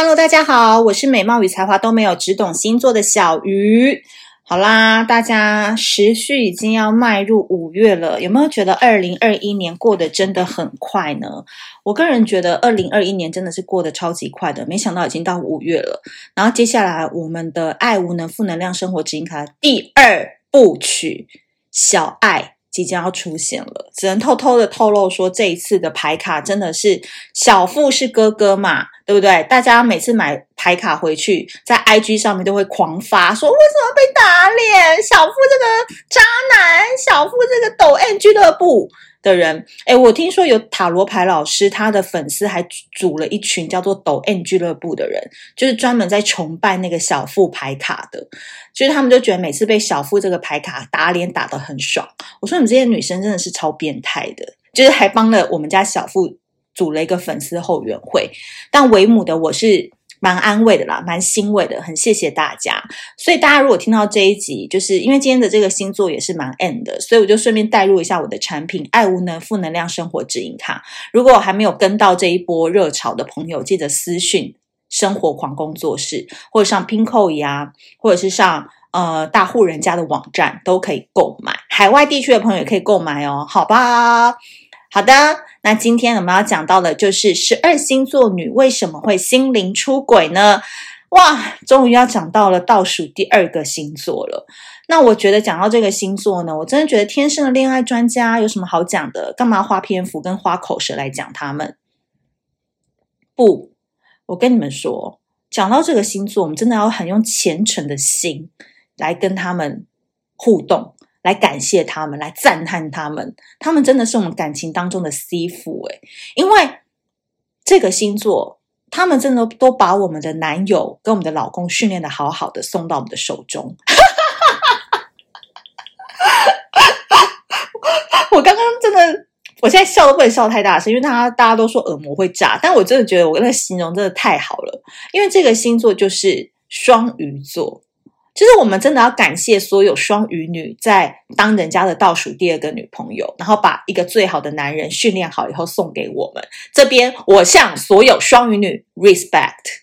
Hello，大家好，我是美貌与才华都没有，只懂星座的小鱼。好啦，大家时序已经要迈入五月了，有没有觉得二零二一年过得真的很快呢？我个人觉得二零二一年真的是过得超级快的，没想到已经到五月了。然后接下来我们的爱无能负能量生活指引卡第二部曲小爱即将要出现了，只能偷偷的透露说，这一次的牌卡真的是小富是哥哥嘛。对不对？大家每次买牌卡回去，在 IG 上面都会狂发，说为什么被打脸？小富这个渣男，小富这个抖 N 俱乐部的人。诶，我听说有塔罗牌老师，他的粉丝还组了一群叫做抖 N 俱乐部的人，就是专门在崇拜那个小富牌卡的。就是他们就觉得每次被小富这个牌卡打脸打得很爽。我说你们这些女生真的是超变态的，就是还帮了我们家小富。组了一个粉丝后援会，但为母的我是蛮安慰的啦，蛮欣慰的，很谢谢大家。所以大家如果听到这一集，就是因为今天的这个星座也是蛮 end 的，所以我就顺便带入一下我的产品——爱无能负能量生活指引卡。如果还没有跟到这一波热潮的朋友，记得私讯生活狂工作室，或者上 Pinko 呀，或者是上呃大户人家的网站都可以购买。海外地区的朋友也可以购买哦，好吧？好的，那今天我们要讲到的就是十二星座女为什么会心灵出轨呢？哇，终于要讲到了倒数第二个星座了。那我觉得讲到这个星座呢，我真的觉得天生的恋爱专家有什么好讲的？干嘛花篇幅跟花口舌来讲他们？不，我跟你们说，讲到这个星座，我们真的要很用虔诚的心来跟他们互动。来感谢他们，来赞叹他们，他们真的是我们感情当中的 C 府诶，因为这个星座，他们真的都把我们的男友跟我们的老公训练得好好的，送到我们的手中。我刚刚真的，我现在笑都不能笑太大声，因为他大家都说耳膜会炸，但我真的觉得我那形容真的太好了，因为这个星座就是双鱼座。其实我们真的要感谢所有双鱼女，在当人家的倒数第二个女朋友，然后把一个最好的男人训练好以后送给我们。这边我向所有双鱼女 respect。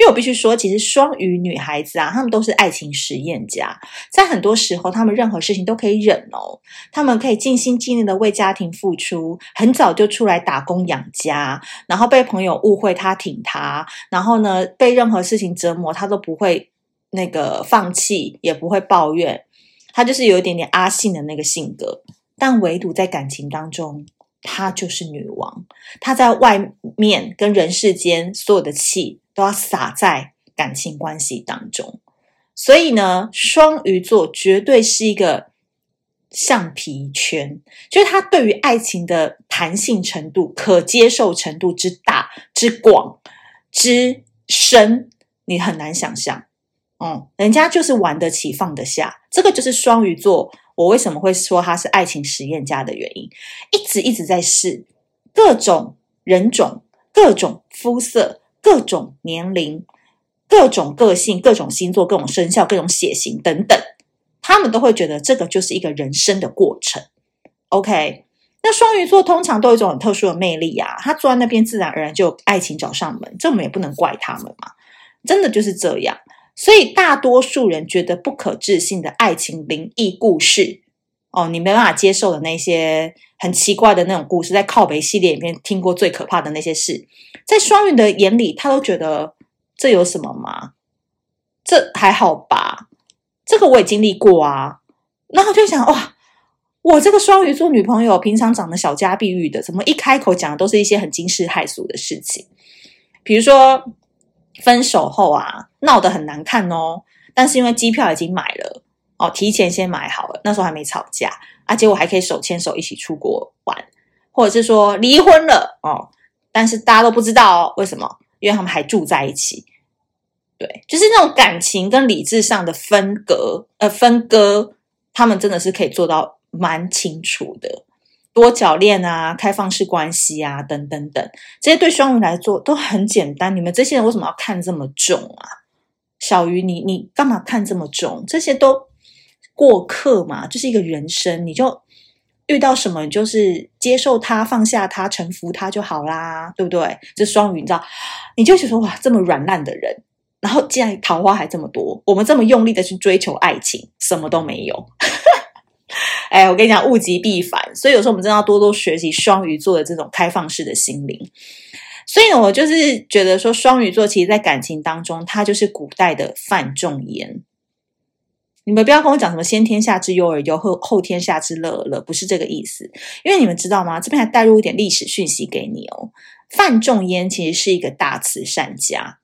因为我必须说，其实双鱼女孩子啊，她们都是爱情实验家，在很多时候，她们任何事情都可以忍哦，她们可以尽心尽力的为家庭付出，很早就出来打工养家，然后被朋友误会她挺她，然后呢，被任何事情折磨，她都不会那个放弃，也不会抱怨，她就是有一点点阿信的那个性格，但唯独在感情当中，她就是女王，她在外面跟人世间所有的气。都要撒在感情关系当中，所以呢，双鱼座绝对是一个橡皮圈，就是他对于爱情的弹性程度、可接受程度之大、之广、之深，你很难想象。嗯，人家就是玩得起、放得下，这个就是双鱼座。我为什么会说他是爱情实验家的原因，一直一直在试各种人种、各种肤色。各种年龄、各种个性、各种星座、各种生肖、各种血型等等，他们都会觉得这个就是一个人生的过程。OK，那双鱼座通常都有一种很特殊的魅力啊，他坐在那边自然而然就爱情找上门，这我们也不能怪他们嘛，真的就是这样。所以大多数人觉得不可置信的爱情灵异故事，哦，你没办法接受的那些很奇怪的那种故事，在靠北系列里面听过最可怕的那些事。在双鱼的眼里，他都觉得这有什么吗？这还好吧？这个我也经历过啊。然后就想，哇，我这个双鱼座女朋友平常长得小家碧玉的，怎么一开口讲的都是一些很惊世骇俗的事情？比如说分手后啊，闹得很难看哦，但是因为机票已经买了哦，提前先买好了，那时候还没吵架，而且我还可以手牵手一起出国玩，或者是说离婚了哦。但是大家都不知道哦，为什么？因为他们还住在一起，对，就是那种感情跟理智上的分隔，呃，分割，他们真的是可以做到蛮清楚的。多角恋啊，开放式关系啊，等等等，这些对双鱼来说都很简单。你们这些人为什么要看这么重啊？小鱼，你你干嘛看这么重？这些都过客嘛，就是一个人生，你就。遇到什么就是接受它、放下它、臣服它就好啦，对不对？这双鱼，你知道，你就觉得哇，这么软烂的人，然后竟然桃花还这么多，我们这么用力的去追求爱情，什么都没有。哎，我跟你讲，物极必反，所以有时候我们真的要多多学习双鱼座的这种开放式的心灵。所以，我就是觉得说，双鱼座其实在感情当中，它就是古代的范仲淹。你们不要跟我讲什么先天下之忧而忧，后后天下之乐而乐，不是这个意思。因为你们知道吗？这边还带入一点历史讯息给你哦。范仲淹其实是一个大慈善家，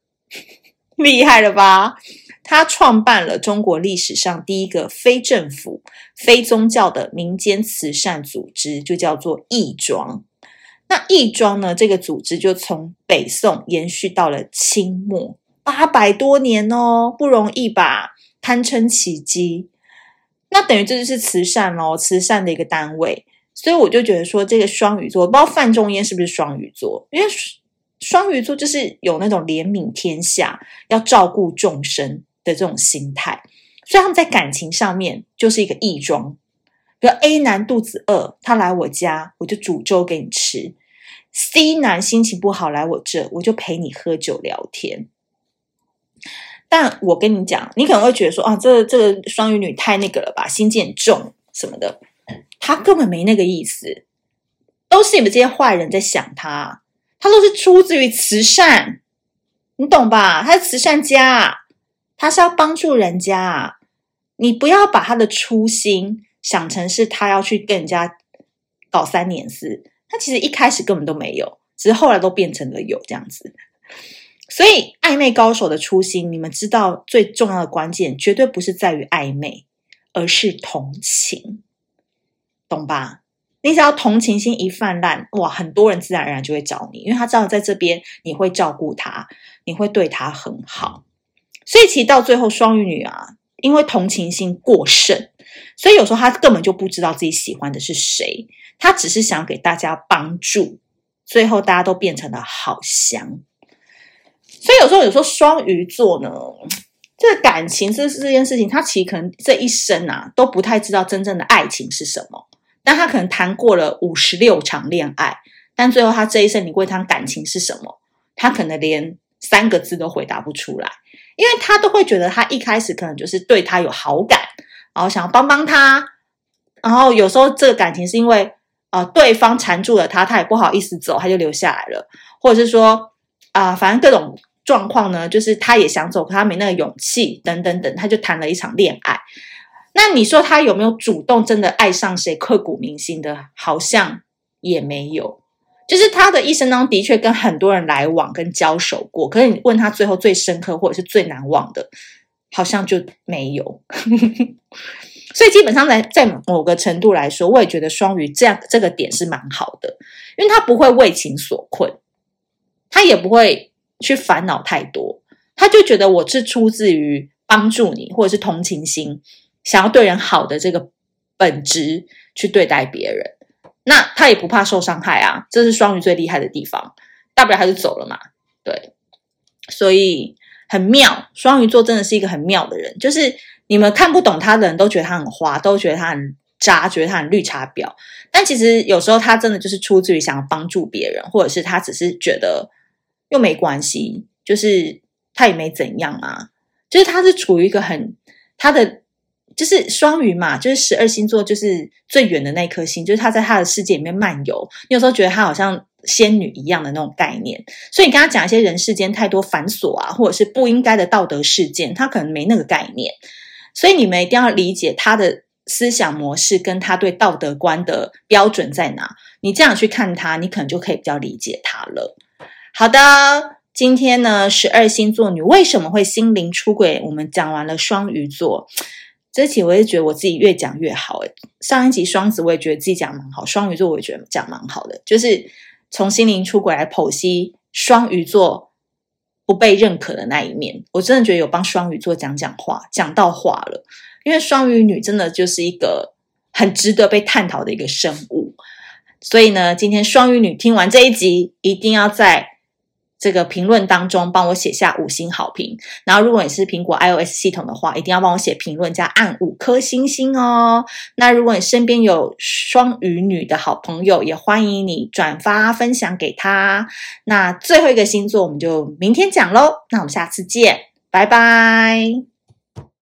厉害了吧？他创办了中国历史上第一个非政府、非宗教的民间慈善组织，就叫做义庄。那义庄呢？这个组织就从北宋延续到了清末，八百多年哦，不容易吧？堪称奇迹。那等于这就是慈善哦，慈善的一个单位。所以我就觉得说，这个双鱼座，不知道范仲淹是不是双鱼座，因为双鱼座就是有那种怜悯天下、要照顾众生的这种心态，所以他们在感情上面就是一个义庄。比如 A 男肚子饿，他来我家，我就煮粥给你吃；C 男心情不好来我这，我就陪你喝酒聊天。但我跟你讲，你可能会觉得说啊，这这个双鱼女太那个了吧，心机很重什么的。他根本没那个意思，都是你们这些坏人在想他，他都是出自于慈善，你懂吧？他是慈善家，他是要帮助人家。你不要把他的初心。想成是他要去跟人家搞三年四，他其实一开始根本都没有，只是后来都变成了有这样子。所以暧昧高手的初心，你们知道最重要的关键绝对不是在于暧昧，而是同情，懂吧？你只要同情心一泛滥，哇，很多人自然而然就会找你，因为他知道在这边你会照顾他，你会对他很好。所以其实到最后，双鱼女啊，因为同情心过剩。所以有时候他根本就不知道自己喜欢的是谁，他只是想给大家帮助，最后大家都变成了好香。所以有时候，有时候双鱼座呢，这个感情这这件事情，他其实可能这一生啊都不太知道真正的爱情是什么。但他可能谈过了五十六场恋爱，但最后他这一生，你问他感情是什么，他可能连三个字都回答不出来，因为他都会觉得他一开始可能就是对他有好感。然后想要帮帮他，然后有时候这个感情是因为呃对方缠住了他，他也不好意思走，他就留下来了，或者是说啊、反正各种状况呢，就是他也想走，可他没那个勇气，等等等，他就谈了一场恋爱。那你说他有没有主动真的爱上谁，刻骨铭心的？好像也没有。就是他的一生当中的确跟很多人来往跟交手过，可是你问他最后最深刻或者是最难忘的。好像就没有，所以基本上在在某个程度来说，我也觉得双鱼这样这个点是蛮好的，因为他不会为情所困，他也不会去烦恼太多，他就觉得我是出自于帮助你或者是同情心，想要对人好的这个本质去对待别人，那他也不怕受伤害啊，这是双鱼最厉害的地方，大不了他就走了嘛，对，所以。很妙，双鱼座真的是一个很妙的人，就是你们看不懂他的人都觉得他很花，都觉得他很渣，觉得他很绿茶婊。但其实有时候他真的就是出自于想要帮助别人，或者是他只是觉得又没关系，就是他也没怎样啊。就是他是处于一个很他的就是双鱼嘛，就是十二星座就是最远的那颗星，就是他在他的世界里面漫游。你有时候觉得他好像。仙女一样的那种概念，所以你跟他讲一些人世间太多繁琐啊，或者是不应该的道德事件，他可能没那个概念。所以你们一定要理解他的思想模式跟他对道德观的标准在哪。你这样去看他，你可能就可以比较理解他了。好的，今天呢，十二星座女为什么会心灵出轨？我们讲完了双鱼座，这期我也觉得我自己越讲越好。诶，上一集双子我也觉得自己讲蛮好，双鱼座我也觉得讲蛮好的，就是。从心灵出轨来剖析双鱼座不被认可的那一面，我真的觉得有帮双鱼座讲讲话，讲到话了。因为双鱼女真的就是一个很值得被探讨的一个生物，所以呢，今天双鱼女听完这一集，一定要在这个评论当中帮我写下五星好评。然后，如果你是苹果 iOS 系统的话，一定要帮我写评论加按五颗星星哦。那如果你身边有双鱼女的好朋友，也欢迎你转发分享给她。那最后一个星座我们就明天讲喽。那我们下次见，拜拜。